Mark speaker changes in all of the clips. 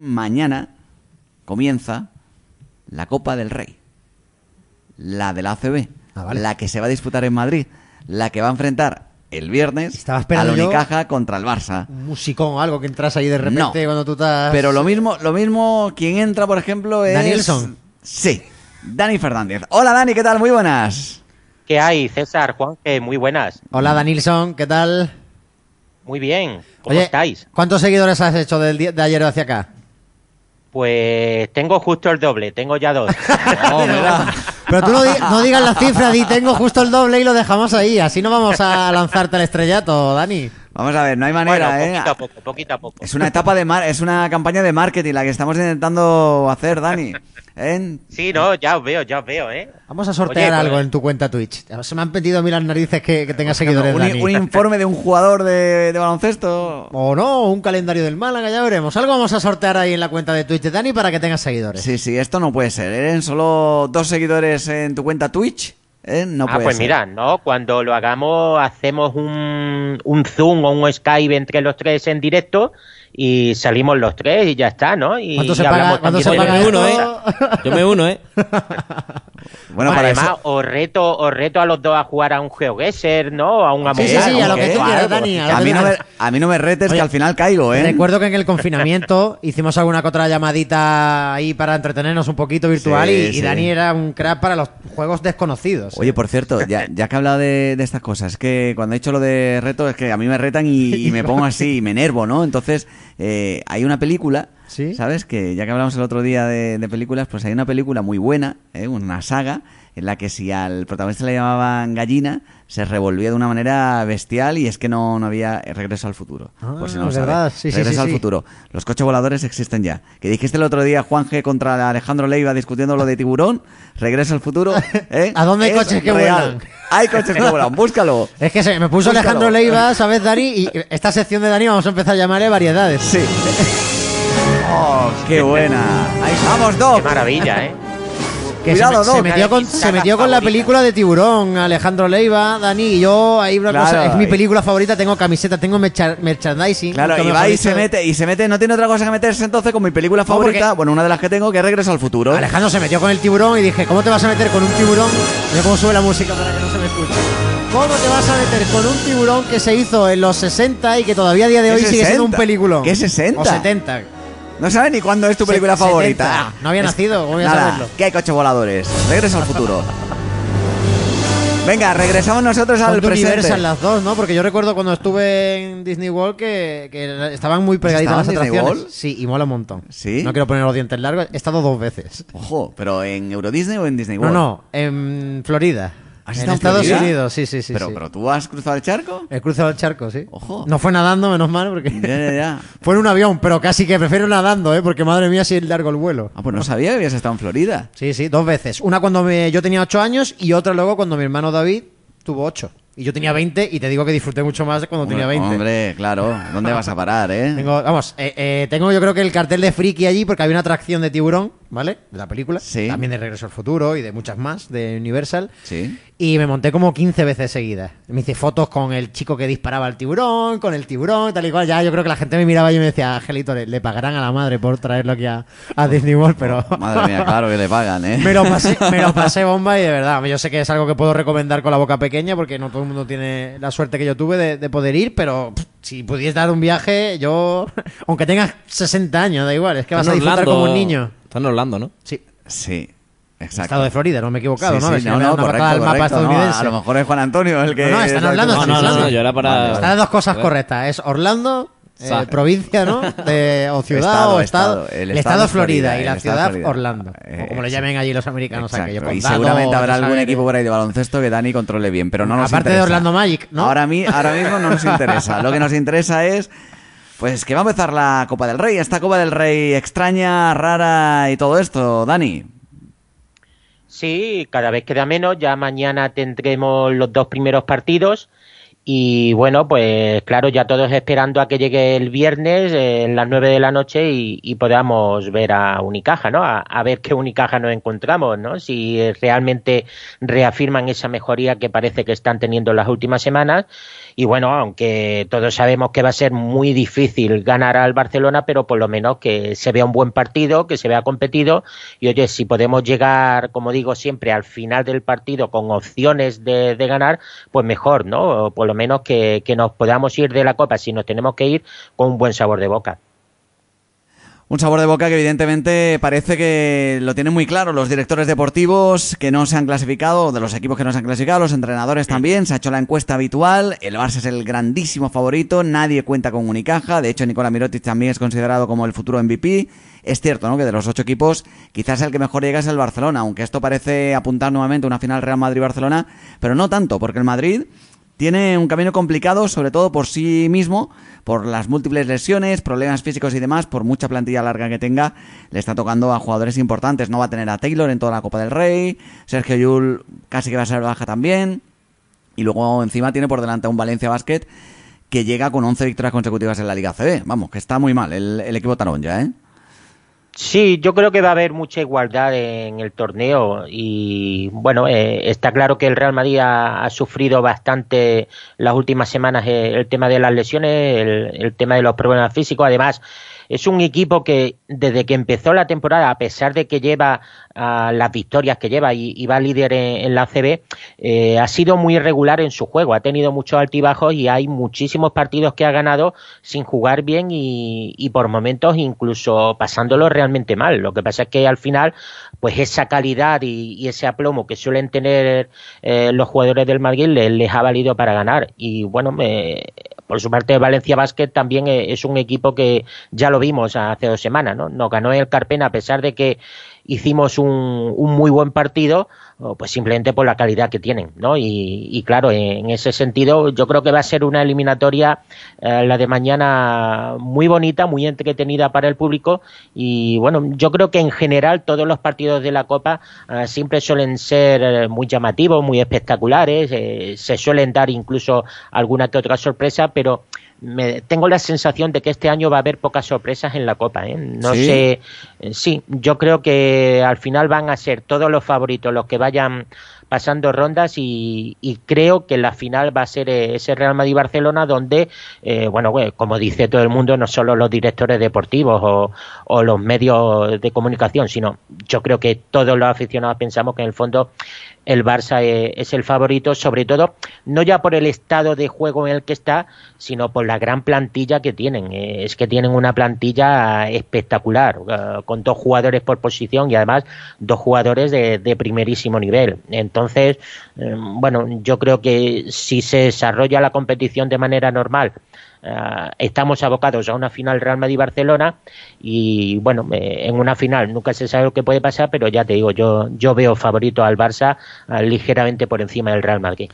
Speaker 1: Mañana comienza la Copa del Rey. La de la ACB.
Speaker 2: Ah, vale.
Speaker 1: La que se va a disputar en Madrid. La que va a enfrentar el viernes
Speaker 2: Estaba
Speaker 1: a
Speaker 2: esperando
Speaker 1: la Unicaja contra el Barça.
Speaker 2: Un musicón o algo que entras ahí de repente
Speaker 1: No.
Speaker 2: cuando tú estás...
Speaker 1: Pero lo mismo, lo mismo, quien entra, por ejemplo, es.
Speaker 2: Danielson.
Speaker 1: Sí, Dani Fernández. Hola Dani, ¿qué tal? Muy buenas.
Speaker 3: ¿Qué hay, César, Juan? Que muy buenas.
Speaker 2: Hola, Danilson, ¿qué tal?
Speaker 3: Muy bien. ¿Cómo
Speaker 2: Oye,
Speaker 3: estáis?
Speaker 2: ¿cuántos seguidores has hecho del día- de ayer hacia acá?
Speaker 3: Pues tengo justo el doble, tengo ya dos.
Speaker 2: Pero tú no, di- no digas la cifra, di tengo justo el doble y lo dejamos ahí. Así no vamos a lanzarte al estrellato, Dani.
Speaker 1: Vamos a ver, no hay
Speaker 3: bueno,
Speaker 1: manera, ¿eh?
Speaker 3: poquito a poco, poquito a poco.
Speaker 1: Es una etapa de mar, es una campaña de marketing la que estamos intentando hacer, Dani. ¿Eh?
Speaker 3: Sí, no, ya os veo, ya os veo, ¿eh?
Speaker 2: Vamos a sortear
Speaker 3: Oye, pues-
Speaker 2: algo en tu cuenta Twitch. Se me han pedido a mí las narices que, que tenga seguidores,
Speaker 1: un,
Speaker 2: Dani.
Speaker 1: un informe de un jugador de, de baloncesto.
Speaker 2: O no, un calendario del Málaga, ya veremos. Algo vamos a sortear ahí en la cuenta de Twitch de Dani para que tengas seguidores.
Speaker 1: Sí, sí, esto no puede ser. ¿eh? Solo dos seguidores en tu cuenta Twitch. ¿Eh? No
Speaker 3: ah,
Speaker 1: puede
Speaker 3: pues
Speaker 1: ser.
Speaker 3: mira, ¿no? Cuando lo hagamos, hacemos un, un Zoom o un Skype entre los tres en directo y salimos los tres y ya está, ¿no? Y,
Speaker 2: ¿Cuánto se
Speaker 3: y
Speaker 2: paga-
Speaker 3: hablamos
Speaker 2: se
Speaker 3: de
Speaker 2: paga
Speaker 4: Yo me uno? ¿eh? Yo me uno, ¿eh?
Speaker 1: Bueno, para
Speaker 3: Además,
Speaker 1: eso.
Speaker 3: os reto, os reto a los dos a jugar a un GeoGuessr, ¿no? A un
Speaker 2: Sí, sí, a lo que tú quieras, Dani. a
Speaker 1: A mí, no me,
Speaker 2: quieras.
Speaker 1: a mí no me retes
Speaker 2: Oye,
Speaker 1: que al final caigo, ¿eh?
Speaker 2: Recuerdo que en el confinamiento hicimos alguna que otra llamadita ahí para entretenernos un poquito virtual
Speaker 1: Sí,
Speaker 2: y, y. Dani era un crack para los juegos desconocidos.
Speaker 1: Oye, por cierto, ya, ya que he hablado de, de estas cosas, es que cuando he dicho lo de reto, es que a mí me retan y, y me pongo así y me enervo, ¿no? Entonces, eh, hay una película,
Speaker 2: ¿Sí?
Speaker 1: ¿sabes? Que ya que hablamos el otro día de, de películas, pues hay una película muy buena, ¿eh? una saga, en la que si al protagonista le llamaban gallina, se revolvía de una manera bestial y es que no, no había regreso al futuro.
Speaker 2: Ah,
Speaker 1: por si no lo
Speaker 2: es
Speaker 1: sabe.
Speaker 2: verdad, sí, sí,
Speaker 1: regreso
Speaker 2: sí,
Speaker 1: al
Speaker 2: sí.
Speaker 1: futuro. Los coches voladores existen ya. Que dijiste el otro día Juan G contra Alejandro Leiva discutiendo lo de tiburón, regreso al futuro. ¿eh?
Speaker 2: ¿A dónde hay
Speaker 1: Es
Speaker 2: coches que
Speaker 1: real.
Speaker 2: vuelan?
Speaker 1: Hay coches que vuelan, búscalo.
Speaker 2: Es que se me puso
Speaker 1: Búscalo.
Speaker 2: Alejandro Leiva, ¿sabes, Dani? Y esta sección de Dani vamos a empezar a llamarle variedades.
Speaker 1: Sí. Oh, qué buena. Ahí vamos,
Speaker 3: Qué
Speaker 1: Doc.
Speaker 3: maravilla, ¿eh?
Speaker 2: Que
Speaker 1: Cuidado,
Speaker 2: se, me- se metió con, se metió con la película de Tiburón, Alejandro Leiva, Dani y yo. Ahí una
Speaker 1: Claro.
Speaker 2: cosa, es mi película favorita, tengo camiseta, tengo mercha- merchandising.
Speaker 1: Claro, y va y se mete, y se mete, no tiene otra cosa que meterse entonces con mi película favorita, bueno, una de las que tengo, que es Regreso al Futuro.
Speaker 2: Alejandro se metió con el tiburón y dije, ¿cómo te vas a meter con un tiburón? Mira cómo sube la música para que no se me escuche. ¿Cómo te vas a meter con un tiburón que se hizo en los 60 y que todavía a día de
Speaker 1: ¿Qué
Speaker 2: hoy sigue siendo un
Speaker 1: 60?
Speaker 2: película?
Speaker 1: ¿Qué 60?
Speaker 2: O 70.
Speaker 1: No sabes ni cuándo es tu película
Speaker 2: 70.
Speaker 1: favorita.
Speaker 2: No había nacido, ¿cómo voy a
Speaker 1: Nada,
Speaker 2: saberlo?
Speaker 1: que hay coches voladores. Regreso al futuro. Venga, regresamos nosotros
Speaker 2: Son
Speaker 1: al
Speaker 2: de
Speaker 1: presente.
Speaker 2: Universal las dos, ¿no? Porque yo recuerdo cuando estuve en Disney World que, que estaban muy pegaditas
Speaker 1: ¿Has
Speaker 2: las
Speaker 1: en Disney
Speaker 2: atracciones.
Speaker 1: World?
Speaker 2: Sí, y mola un montón.
Speaker 1: ¿Sí?
Speaker 2: No quiero poner los dientes largos. He estado dos veces.
Speaker 1: Ojo, pero en Euro Disney o en Disney
Speaker 2: No,
Speaker 1: World.
Speaker 2: no, en Florida.
Speaker 1: ¿Has
Speaker 2: en
Speaker 1: estado en
Speaker 2: Estados
Speaker 1: Florida?
Speaker 2: Unidos, sí, sí, sí.
Speaker 1: pero,
Speaker 2: sí.
Speaker 1: pero tú has cruzado el charco.
Speaker 2: He cruzado el charco, sí.
Speaker 1: Ojo.
Speaker 2: No fue nadando, menos mal, porque
Speaker 1: Ya, ya, ya.
Speaker 2: fue en un avión, pero casi que prefiero nadando, ¿eh? Porque madre mía, si es largo el vuelo.
Speaker 1: Ah, pues no sabía que habías estado en Florida.
Speaker 2: Sí, sí, dos veces. Una cuando me- yo tenía ocho años y otra luego cuando mi hermano David tuvo ocho. Y yo tenía 20 y te digo que disfruté mucho más cuando tenía 20.
Speaker 1: Hombre, claro. ¿Dónde vas a parar, eh?
Speaker 2: Tengo, vamos, eh, eh, tengo yo creo que el cartel de Friki allí porque había una atracción de tiburón, ¿vale? De la película.
Speaker 1: Sí.
Speaker 2: También de Regreso al Futuro y de muchas más, de Universal.
Speaker 1: Sí.
Speaker 2: Y me monté como 15 veces seguidas. Me hice fotos con el chico que disparaba al tiburón, con el tiburón, tal y cual. Ya yo creo que la gente me miraba y me decía, Angelito, le, le pagarán a la madre por traerlo aquí a, a Disney World, pero...
Speaker 1: Madre mía, claro que le pagan, ¿eh?
Speaker 2: Me lo, pasé, me lo pasé bomba y de verdad, yo sé que es algo que puedo recomendar con la boca pequeña porque no todo el mundo tiene la suerte que yo tuve de, de poder ir, pero pff, si pudiese dar un viaje, yo, aunque tengas 60 años, da igual, es que vas a disfrutar
Speaker 4: Orlando-
Speaker 2: como un niño.
Speaker 4: Está en Orlando, ¿no?
Speaker 2: Sí,
Speaker 1: Sí, exacto.
Speaker 2: estado de Florida, no me he equivocado,
Speaker 1: Sí,
Speaker 2: ¿no?
Speaker 1: sí, no, correcto,
Speaker 2: mapa
Speaker 1: correcto, no,
Speaker 2: estadounidense.
Speaker 1: a lo mejor es Juan Antonio el que...
Speaker 2: No, no, están hablando,
Speaker 4: No, no, no, yo era para...
Speaker 1: Vale,
Speaker 2: Están las dos cosas correctas, es Orlando, eh, provincia, ¿no? De, o ciudad
Speaker 1: Estado,
Speaker 2: o estado.
Speaker 1: estado.
Speaker 2: El,
Speaker 1: El
Speaker 2: estado
Speaker 1: estado
Speaker 2: es Florida,
Speaker 1: Florida,
Speaker 2: y la ciudad
Speaker 1: Florida.
Speaker 2: Orlando.
Speaker 1: Eh,
Speaker 2: o como le llamen allí los americanos, aquello.
Speaker 1: Y seguramente habrá algún
Speaker 2: sabe
Speaker 1: equipo por ahí de baloncesto que Dani controle bien, pero no nos
Speaker 2: Aparte de. Orlando Magic, ¿no?
Speaker 1: Ahora, ahora mismo no nos interesa. Lo que nos interesa es, pues, que va a empezar la Copa del Rey. Esta Copa del Rey extraña, rara y todo esto, Dani.
Speaker 3: Sí, cada vez queda menos. Ya mañana tendremos los dos primeros partidos Y bueno, pues claro, ya todos esperando a que llegue el viernes eh, en las nueve de la noche y, podamos ver a Unicaja, ¿no? A, ver qué Unicaja nos encontramos, ¿no? Si realmente reafirman esa mejoría que parece que están teniendo en las últimas semanas. Y bueno, aunque todos sabemos que va a ser muy difícil ganar al Barcelona, pero por lo menos que se vea un buen partido, que se vea competido. Y oye, si podemos llegar, como digo siempre, al final del partido con opciones de, de ganar, pues mejor, ¿no? Por lo menos que, nos podamos ir de la Copa, si nos tenemos que ir, con un buen sabor de boca.
Speaker 1: Un sabor de boca que evidentemente parece que lo tienen muy claro los directores deportivos que no se han clasificado, de los equipos que no se han clasificado, los entrenadores también, se ha hecho la encuesta habitual, el Barça es el grandísimo favorito, nadie cuenta con Unicaja, de hecho Nicola Mirotic también es considerado como el futuro MVP, es cierto ¿no? que de los ocho equipos quizás el que mejor llega es el Barcelona, aunque esto parece apuntar nuevamente a una final Real Madrid-Barcelona, pero no tanto, porque el Madrid tiene un camino complicado, sobre todo por sí mismo, por las múltiples lesiones, problemas físicos y demás, por mucha plantilla larga que tenga, le está tocando a jugadores importantes. No va a tener a Taylor en toda la Copa del Rey, Sergio Yul casi que va a ser baja también, y luego encima tiene por delante a un Valencia Basket que llega con 11 victorias consecutivas en la Liga CB. Vamos, que está muy mal el, el equipo ya, ¿eh?
Speaker 3: Sí, yo creo que va a haber mucha igualdad en el torneo y bueno, eh, está claro que el Real Madrid ha, sufrido bastante las últimas semanas eh, el tema de las lesiones, el, el tema de los problemas físicos. Además, es un equipo que desde que empezó la temporada, a pesar de que lleva uh, las victorias que lleva y, va líder en, la CB, eh, ha sido muy irregular en su juego. Ha tenido muchos altibajos y hay muchísimos partidos que ha ganado sin jugar bien y, por momentos incluso pasándolo realmente mal. Lo que pasa es que al final, pues esa calidad y, ese aplomo que suelen tener eh, los jugadores del Madrid les, les, ha valido para ganar. Y bueno, me, por su parte, Valencia Basket también eh, es un equipo que ya lo vimos hace dos semanas, ¿no? Nos ganó el Carpena a pesar de que hicimos un, un muy buen partido, pues simplemente por la calidad que tienen, ¿no? Y, claro, en ese sentido yo creo que va a ser una eliminatoria, eh, la de mañana, muy bonita, muy entretenida para el público y bueno, yo creo que en general todos los partidos de la Copa eh, siempre suelen ser muy llamativos, muy espectaculares, se suelen dar incluso alguna que otra sorpresa, pero me, tengo la sensación de que este año va a haber pocas sorpresas en la Copa. ¿eh? No sé, eh, sí, yo creo que al final van a ser todos los favoritos los que vayan pasando rondas y, creo que la final va a ser eh, ese Real Madrid-Barcelona donde, eh, bueno, como dice todo el mundo, no solo los directores deportivos o, o, los medios de comunicación, sino yo creo que todos los aficionados pensamos que en el fondo el Barça eh, es el favorito, sobre todo no ya por el estado de juego en el que está, sino por la gran plantilla que tienen. Eh, es que tienen una plantilla espectacular, eh, con dos jugadores por posición y además dos jugadores de, de primerísimo nivel. Entonces, bueno, yo creo que si se desarrolla la competición de manera normal, Uh, estamos abocados a una final Real Madrid-Barcelona y bueno, eh, en una final nunca se sabe lo que puede pasar, pero ya te digo, yo, yo veo favorito al Barça uh, ligeramente por encima del Real Madrid.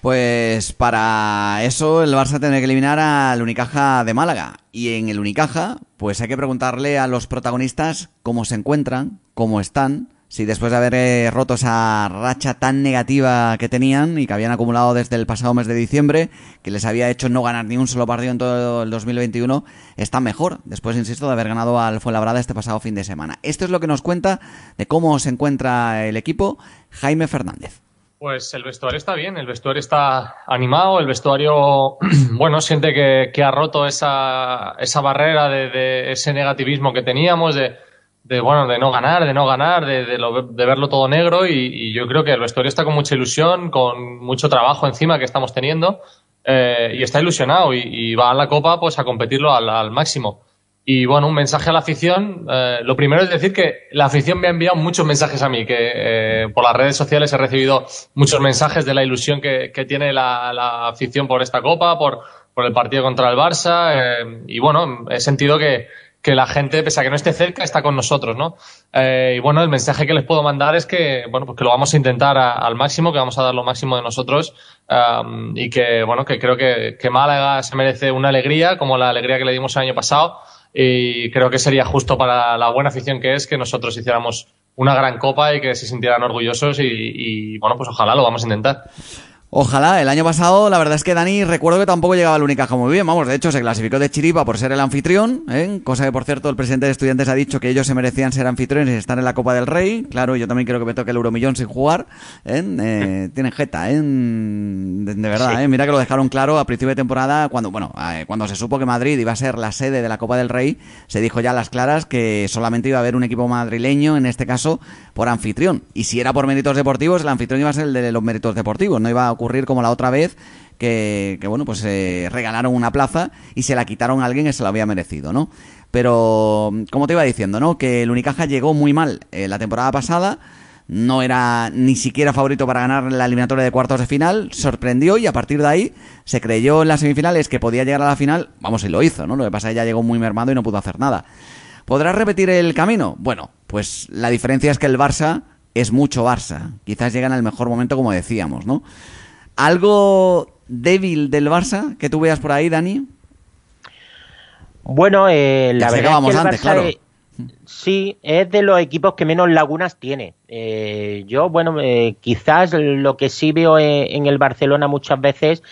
Speaker 1: Pues para eso el Barça tiene que eliminar al Unicaja de Málaga. Y en el Unicaja, pues hay que preguntarle a los protagonistas cómo se encuentran, cómo están, si después de haber eh, roto esa racha tan negativa que tenían y que habían acumulado desde el pasado mes de diciembre, que les había hecho no ganar ni un solo partido en todo el 2021, están mejor, después, insisto, de haber ganado al Fuenlabrada este pasado fin de semana. Esto es lo que nos cuenta de cómo se encuentra el equipo Jaime Fernández.
Speaker 4: Pues el vestuario está bien, el vestuario está animado, el vestuario, bueno, siente que, ha roto esa, esa barrera de ese negativismo que teníamos, de de bueno de no ganar, de no ganar, de, de, verlo todo negro y, yo creo que el vestuario está con mucha ilusión, con mucho trabajo encima que estamos teniendo eh, y está ilusionado y, va a la Copa pues a competirlo al, máximo. Y bueno, un mensaje a la afición. Eh, lo primero es decir que la afición me ha enviado muchos mensajes a mí, que eh, por las redes sociales he recibido muchos mensajes de la ilusión que, que tiene la, la, afición por esta Copa, por, por el partido contra el Barça. y bueno, he sentido que, que la gente, pese a que no esté cerca, está con nosotros, ¿no? Eh, y bueno, el mensaje que les puedo mandar es que, bueno, pues que lo vamos a intentar al máximo, que vamos a dar lo máximo de nosotros y que, bueno, que creo que, que, Málaga se merece una alegría, como la alegría que le dimos el año pasado, y creo que sería justo para la buena afición que es que nosotros hiciéramos una gran copa y que se sintieran orgullosos y, y bueno, pues ojalá lo vamos a intentar.
Speaker 1: Ojalá, el año pasado la verdad es que Dani recuerdo que tampoco llegaba al Unicaja muy bien, vamos, de hecho se clasificó de chiripa por ser el anfitrión, ¿eh? cosa que por cierto el presidente de estudiantes ha dicho que ellos se merecían ser anfitriones y estar en la Copa del Rey, claro, yo también quiero que me toque el Euromillón sin jugar, ¿eh? eh tienen jeta, ¿eh? de, verdad, ¿eh? mira que lo dejaron claro a principio de temporada cuando, bueno, eh, cuando se supo que Madrid iba a ser la sede de la Copa del Rey, se dijo ya a las claras que solamente iba a haber un equipo madrileño, en este caso por anfitrión, y si era por méritos deportivos, el anfitrión iba a ser el de los méritos deportivos, no iba a ocurrir como la otra vez que, bueno, pues eh, regalaron una plaza y se la quitaron a alguien que se la había merecido, ¿no? Pero, como te iba diciendo, ¿no? Que el Unicaja llegó muy mal eh, la temporada pasada, no era ni siquiera favorito para ganar la eliminatoria de cuartos de final, sorprendió y a partir de ahí se creyó en las semifinales que podía llegar a la final, vamos, y lo hizo, ¿no? Lo que pasa es que ya llegó muy mermado y no pudo hacer nada. ¿Podrá repetir el camino? Bueno, pues la diferencia es que el Barça es mucho Barça. Quizás llegan al mejor momento, como decíamos, ¿no? ¿Algo débil del Barça que tú veas por ahí, Dani?
Speaker 3: Bueno, eh, la verdad es que el Barça sí es de los equipos que menos lagunas tiene. Eh, yo, bueno, eh, quizás lo que sí veo en el Barcelona muchas veces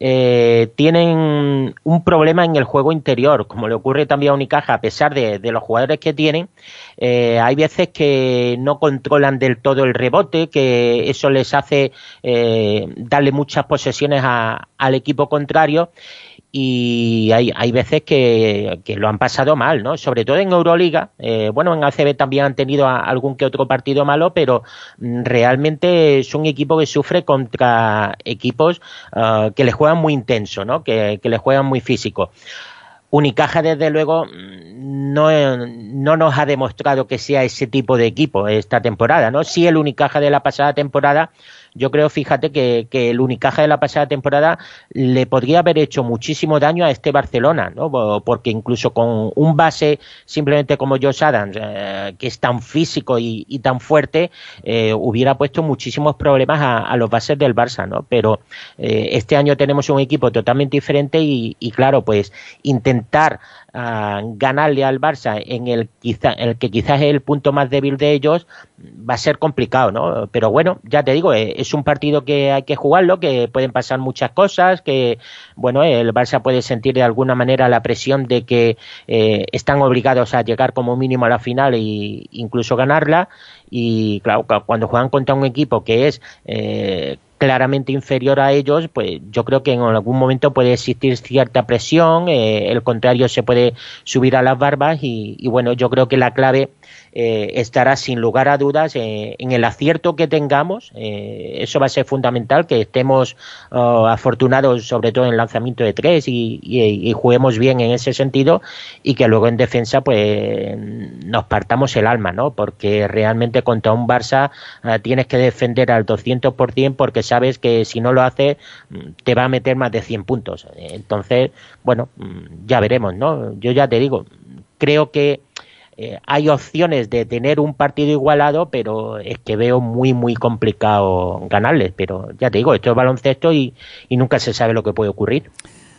Speaker 3: eh, tienen un problema en el juego interior, como le ocurre también a Unicaja, a pesar de, los jugadores que tienen, eh, hay veces que no controlan del todo el rebote, que eso les hace eh, darle muchas posesiones al equipo contrario y hay, hay veces que, lo han pasado mal, ¿no? Sobre todo en Euroliga. Eh, bueno, en ACB también han tenido algún que otro partido malo, pero mm, realmente es un equipo que sufre contra equipos ah, que le juegan muy intenso, ¿no? Que, que le juegan muy físico. Unicaja, desde luego, mm, no, no, nos ha demostrado que sea ese tipo de equipo esta temporada, ¿no? Sí, el Unicaja de la pasada temporada yo creo, fíjate, que, que el Unicaja de la pasada temporada le podría haber hecho muchísimo daño a este Barcelona, ¿no? Porque incluso con un base simplemente como Josh Adams, eh, que es tan físico y, tan fuerte, eh, hubiera puesto muchísimos problemas a, los bases del Barça, ¿no? Pero eh, este año tenemos un equipo totalmente diferente y, y claro, pues intentar ganarle al Barça en el, quizá, el que quizás es el punto más débil de ellos, va a ser complicado, ¿no? Pero bueno, ya te digo, eh, es un partido que hay que jugarlo, que pueden pasar muchas cosas, que, bueno, el Barça puede sentir de alguna manera la presión de que eh, están obligados a llegar como mínimo a la final e incluso ganarla. Y claro, cuando juegan contra un equipo que es eh, claramente inferior a ellos, pues yo creo que en algún momento puede existir cierta presión, eh, el contrario se puede subir a las barbas y, y bueno, yo creo que la clave eh, estará sin lugar a dudas eh, en el acierto que tengamos. Eh, eso va a ser fundamental, que estemos oh, afortunados sobre todo en el lanzamiento de tres y, juguemos bien en ese sentido y que luego en defensa pues nos partamos el alma, ¿no? Porque realmente contra un Barça tienes que defender al 200% porque sabes que si no lo haces te va a meter más de 100 puntos. Entonces, bueno, mm, ya veremos, ¿no? Yo ya te digo, creo que eh, hay opciones de tener un partido igualado, pero es que veo muy, muy complicado ganarles. Pero ya te digo, esto es baloncesto y, nunca se sabe lo que puede ocurrir.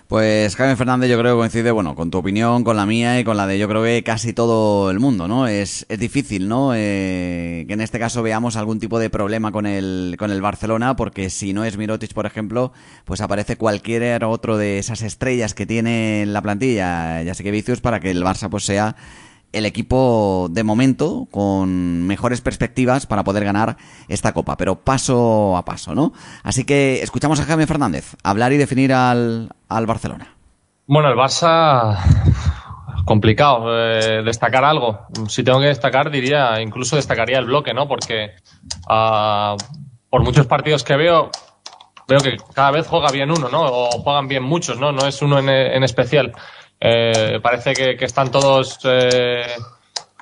Speaker 1: Pues Jaime Fernández yo creo que coincide, bueno, con tu opinión, con la mía y con la de yo creo que casi todo el mundo, ¿no? Es, es difícil, ¿no? Eh, que en este caso veamos algún tipo de problema con el, con el Barcelona, porque si no es Mirotic, por ejemplo, pues aparece cualquier otro de esas estrellas que tiene la plantilla, ya sé que vicios, para que el Barça pues sea el equipo de momento con mejores perspectivas para poder ganar esta copa, pero paso a paso, ¿no? Así que escuchamos a Jaime Fernández hablar y definir al, Barcelona.
Speaker 4: Bueno, el Barça complicado eh, destacar algo. Si tengo que destacar, diría, incluso destacaría el bloque, ¿no? Porque uh, por muchos partidos que veo, veo que cada vez juega bien uno, ¿no? O juegan bien muchos, ¿no? No es uno en, en especial. Eh, parece que, están todos eh,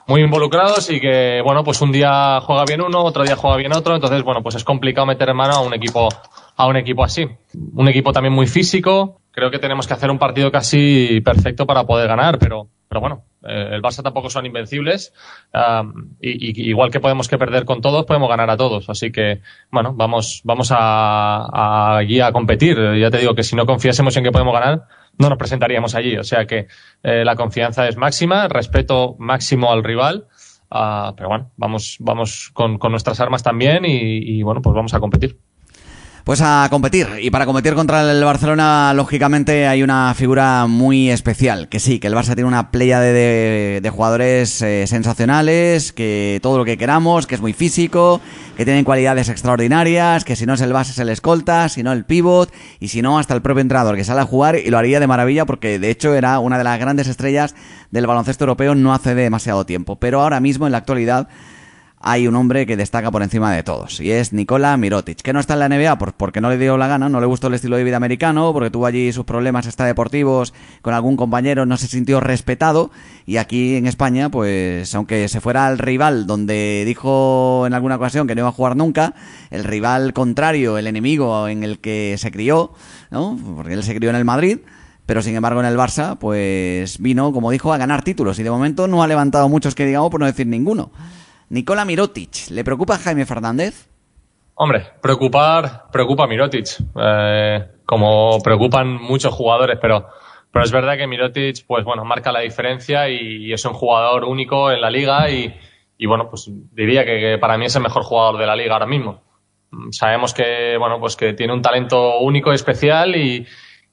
Speaker 4: muy involucrados y que, bueno, pues un día juega bien uno, otro día juega bien otro, entonces, bueno, pues es complicado meter mano a un equipo, a un equipo así. Un equipo también muy físico, creo que tenemos que hacer un partido casi perfecto para poder ganar, pero, pero bueno, eh, el Barça tampoco son invencibles y, igual que podemos que perder con todos, podemos ganar a todos. Así que, bueno, vamos, vamos a, allí a competir. Ya te digo que si no confiásemos en que podemos ganar, no nos presentaríamos allí. O sea que eh, la confianza es máxima, respeto máximo al rival. Uh, pero bueno, vamos, vamos con, con, nuestras armas también y, y, bueno, pues vamos a competir.
Speaker 1: Pues a competir. Y para competir contra el Barcelona, lógicamente, hay una figura muy especial. Que sí, que el Barça tiene una playa de, de, jugadores eh, sensacionales, que todo lo que queramos, que es muy físico, que tienen cualidades extraordinarias, que si no es el base es el escolta, si no el pivot, y si no hasta el propio entrenador, que sale a jugar y lo haría de maravilla porque de hecho era una de las grandes estrellas del baloncesto europeo no hace demasiado tiempo. Pero ahora mismo, en la actualidad, hay un hombre que destaca por encima de todos, y es Nikola Mirotic, que no está en la NBA porque no le dio la gana, no le gustó el estilo de vida americano, porque tuvo allí sus problemas extradeportivos con algún compañero, no se sintió respetado, y aquí en España, pues aunque se fuera al rival donde dijo en alguna ocasión que no iba a jugar nunca, el rival contrario, el enemigo en el que se crió, ¿no? porque él se crió en el Madrid, pero sin embargo en el Barça, pues vino, como dijo, a ganar títulos, y de momento no ha levantado muchos que digamos, por no decir ninguno. Nicola Mirotic, ¿le preocupa Jaime Fernández?
Speaker 4: Hombre, preocupar, preocupa a Mirotic, eh, como preocupan muchos jugadores, pero, pero es verdad que Mirotic, pues bueno, marca la diferencia y, es un jugador único en la liga y, bueno, pues diría que, para mí es el mejor jugador de la liga ahora mismo. Sabemos que, bueno, pues que tiene un talento único y especial y,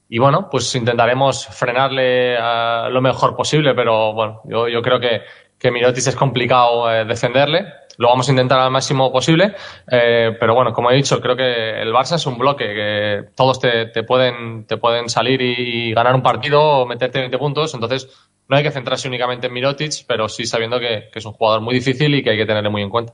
Speaker 4: y bueno, pues intentaremos frenarle lo mejor posible, pero bueno, yo, yo creo que, que Mirotic es complicado eh, defenderle. Lo vamos a intentar al máximo posible, eh, pero bueno, como he dicho, creo que el Barça es un bloque, que todos te, pueden, te pueden salir y, ganar un partido o meterte 20 puntos, entonces no hay que centrarse únicamente en Mirotic, pero sí sabiendo que es un jugador muy difícil y que hay que tenerle muy en cuenta.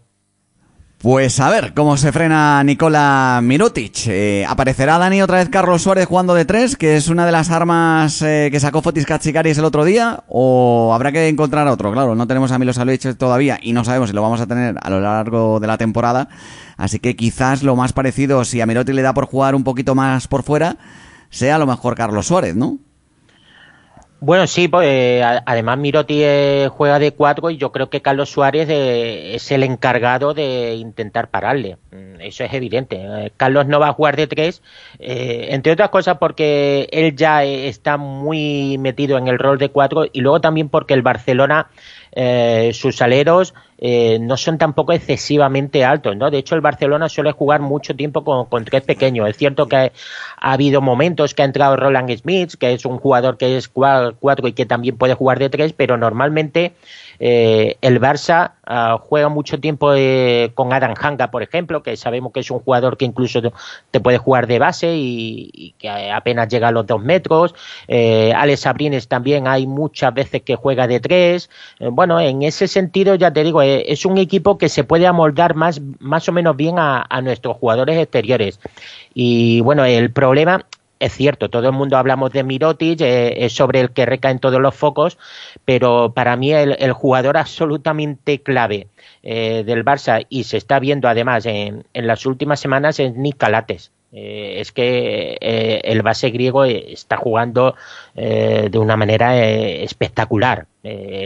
Speaker 1: Pues a ver cómo se frena Nicola Mirotic. Eh, ¿Aparecerá Dani otra vez Carlos Suárez jugando de tres, que es una de las armas eh, que sacó Fotis Katsikaris el otro día? ¿O habrá que encontrar otro? Claro, no tenemos a Milos todavía y no sabemos si lo vamos a tener a lo largo de la temporada. Así que quizás lo más parecido, si a Mirotic le da por jugar un poquito más por fuera, sea a lo mejor Carlos Suárez, ¿no?
Speaker 3: Bueno, sí, pues, eh, además Miroti eh, juega de cuatro y yo creo que Carlos Suárez eh, es el encargado de intentar pararle. Mm, eso es evidente. Carlos no va a jugar de tres, entre otras cosas porque él ya está muy metido en el rol de cuatro y luego también porque el Barcelona eh, sus aleros eh, no son tampoco excesivamente altos, ¿no? De hecho, el Barcelona suele jugar mucho tiempo con, tres pequeños. Es cierto que ha, habido momentos que ha entrado Roland Smith, que es un jugador que es cuatro y que también puede jugar de tres, pero normalmente eh, el Barça ah, juega mucho tiempo eh, con Adam Hanga, por ejemplo, que sabemos que es un jugador que incluso te puede jugar de base y, que apenas llega a los dos metros. Eh, Alex Sabrines también hay muchas veces que juega de tres. Eh, bueno, en ese sentido, ya te digo, es un equipo que se puede amoldar más, más o menos bien a nuestros jugadores exteriores. Y bueno, el problema es cierto, todo el mundo hablamos de Mirotic, eh, es sobre el que recaen todos los focos, pero para mí el, jugador absolutamente clave eh, del Barça y se está viendo además en, en las últimas semanas es Nick Calates. Eh, es que eh, el base griego está jugando de una manera espectacular.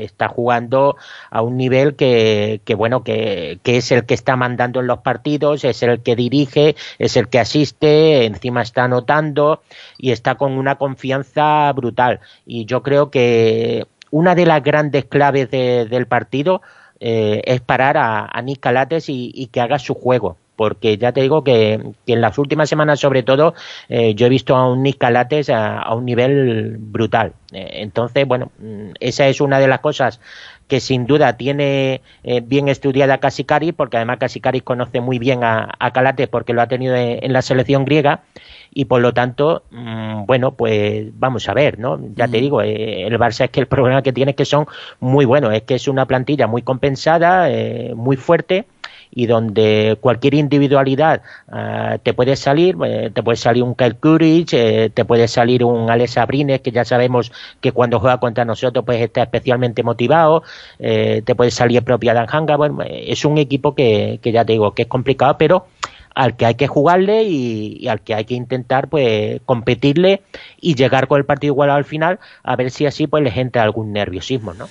Speaker 3: Está jugando a un nivel que, bueno, que, es el que está mandando en los partidos, es el que dirige, es el que asiste, encima está anotando y está con una confianza brutal. Y yo creo que una de las grandes claves del partido es parar a, a Nick y que haga su juego porque ya te digo que, en las últimas semanas sobre todo eh, yo he visto a un Nick Calates a, un nivel brutal. Eh, entonces, bueno, mm, esa es una de las cosas que sin duda tiene eh, bien estudiada Casicari, porque además Casicari conoce muy bien a, Calates porque lo ha tenido en, la selección griega y por lo tanto, mm, bueno, pues vamos a ver, ¿no? Ya te digo, el Barça es que el problema que tiene es que son muy buenos, es que es una plantilla muy compensada, muy fuerte y donde cualquier individualidad eh, te puede salir, eh, te puede salir un Kyle Courage, eh, te puede salir un Alex Abrines, que ya sabemos que cuando juega contra nosotros pues está especialmente motivado, te puede salir el propio Dan Hanga, bueno, es un equipo que, que ya te digo que es complicado, pero al que hay que jugarle y, al que hay que intentar pues competirle y llegar con el partido igual al final a ver si así pues le entra algún nerviosismo, ¿no?